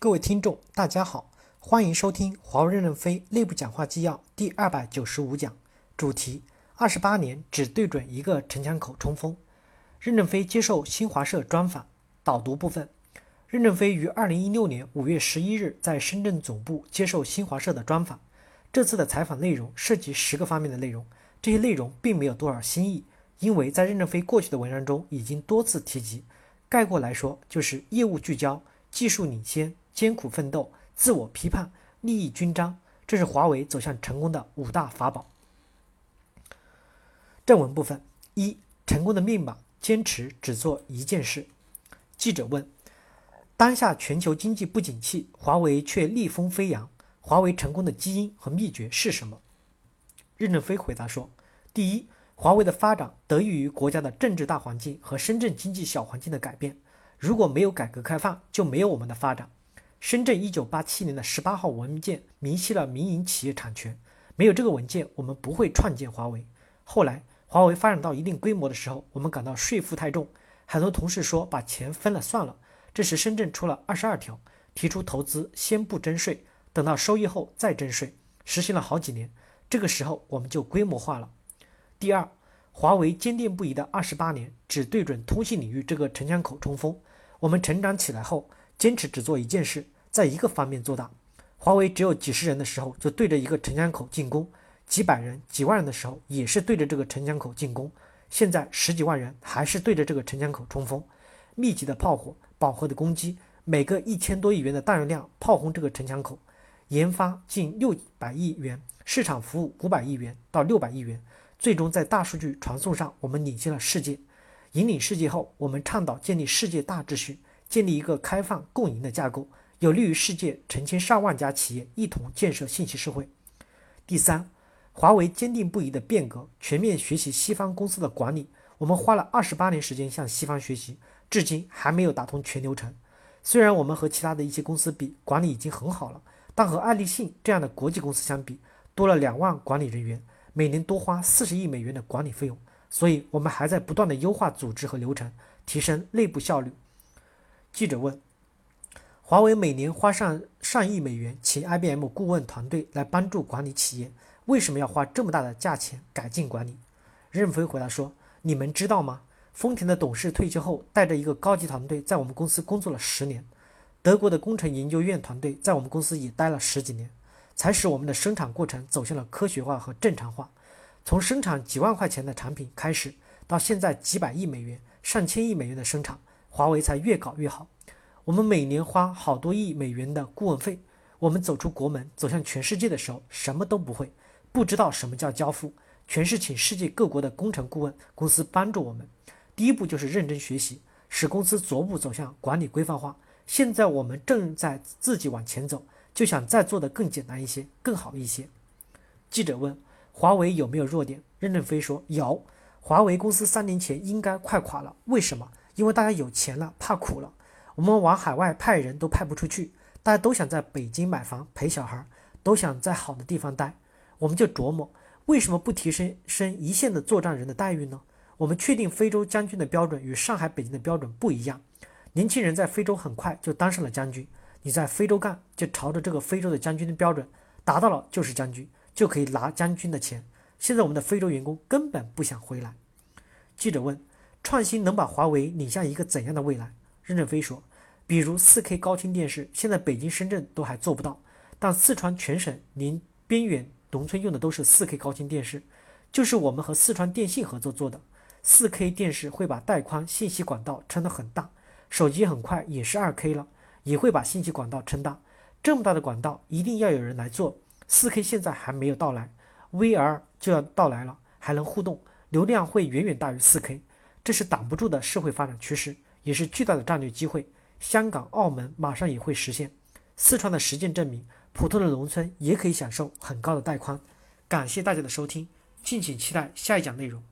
各位听众，大家好，欢迎收听华为任正非内部讲话纪要第二百九十五讲，主题：二十八年只对准一个城墙口冲锋。任正非接受新华社专访，导读部分。任正非于二零一六年五月十一日在深圳总部接受新华社的专访。这次的采访内容涉及十个方面的内容，这些内容并没有多少新意，因为在任正非过去的文章中已经多次提及。概括来说，就是业务聚焦、技术领先。艰苦奋斗、自我批判、利益均章，这是华为走向成功的五大法宝。正文部分一：成功的密码，坚持只做一件事。记者问：当下全球经济不景气，华为却逆风飞扬，华为成功的基因和秘诀是什么？任正非回答说：第一，华为的发展得益于国家的政治大环境和深圳经济小环境的改变。如果没有改革开放，就没有我们的发展。深圳一九八七年的十八号文件明晰了民营企业产权，没有这个文件，我们不会创建华为。后来华为发展到一定规模的时候，我们感到税负太重，很多同事说把钱分了算了。这时深圳出了二十二条，提出投资先不征税，等到收益后再征税，实行了好几年。这个时候我们就规模化了。第二，华为坚定不移的二十八年，只对准通信领域这个城墙口冲锋。我们成长起来后。坚持只做一件事，在一个方面做大。华为只有几十人的时候，就对着一个城墙口进攻；几百人、几万人的时候，也是对着这个城墙口进攻。现在十几万人还是对着这个城墙口冲锋，密集的炮火、饱和的攻击，每个一千多亿元的弹药量炮轰这个城墙口，研发近六百亿元，市场服务五百亿元到六百亿元，最终在大数据传送上，我们领先了世界。引领世界后，我们倡导建立世界大秩序。建立一个开放共赢的架构，有利于世界成千上万家企业一同建设信息社会。第三，华为坚定不移的变革，全面学习西方公司的管理。我们花了二十八年时间向西方学习，至今还没有打通全流程。虽然我们和其他的一些公司比，管理已经很好了，但和爱立信这样的国际公司相比，多了两万管理人员，每年多花四十亿美元的管理费用。所以，我们还在不断的优化组织和流程，提升内部效率。记者问：“华为每年花上上亿美元请 IBM 顾问团队来帮助管理企业，为什么要花这么大的价钱改进管理？”任正非回答说：“你们知道吗？丰田的董事退休后，带着一个高级团队在我们公司工作了十年；德国的工程研究院团队在我们公司也待了十几年，才使我们的生产过程走向了科学化和正常化。从生产几万块钱的产品开始，到现在几百亿美元、上千亿美元的生产。”华为才越搞越好。我们每年花好多亿美元的顾问费。我们走出国门，走向全世界的时候，什么都不会，不知道什么叫交付，全是请世界各国的工程顾问公司帮助我们。第一步就是认真学习，使公司逐步走向管理规范化。现在我们正在自己往前走，就想再做得更简单一些，更好一些。记者问：华为有没有弱点？任正非说有。华为公司三年前应该快垮了，为什么？因为大家有钱了，怕苦了，我们往海外派人都派不出去，大家都想在北京买房陪小孩，都想在好的地方待，我们就琢磨为什么不提升升一线的作战人的待遇呢？我们确定非洲将军的标准与上海、北京的标准不一样，年轻人在非洲很快就当上了将军，你在非洲干就朝着这个非洲的将军的标准达到了就是将军，就可以拿将军的钱。现在我们的非洲员工根本不想回来。记者问。创新能把华为领向一个怎样的未来？任正非说：“比如 4K 高清电视，现在北京、深圳都还做不到，但四川全省连边远农村用的都是 4K 高清电视，就是我们和四川电信合作做的。4K 电视会把带宽信息管道撑得很大，手机很快也是 2K 了，也会把信息管道撑大。这么大的管道一定要有人来做。4K 现在还没有到来，VR 就要到来了，还能互动，流量会远远大于 4K。”这是挡不住的社会发展趋势，也是巨大的战略机会。香港、澳门马上也会实现。四川的实践证明，普通的农村也可以享受很高的带宽。感谢大家的收听，敬请期待下一讲内容。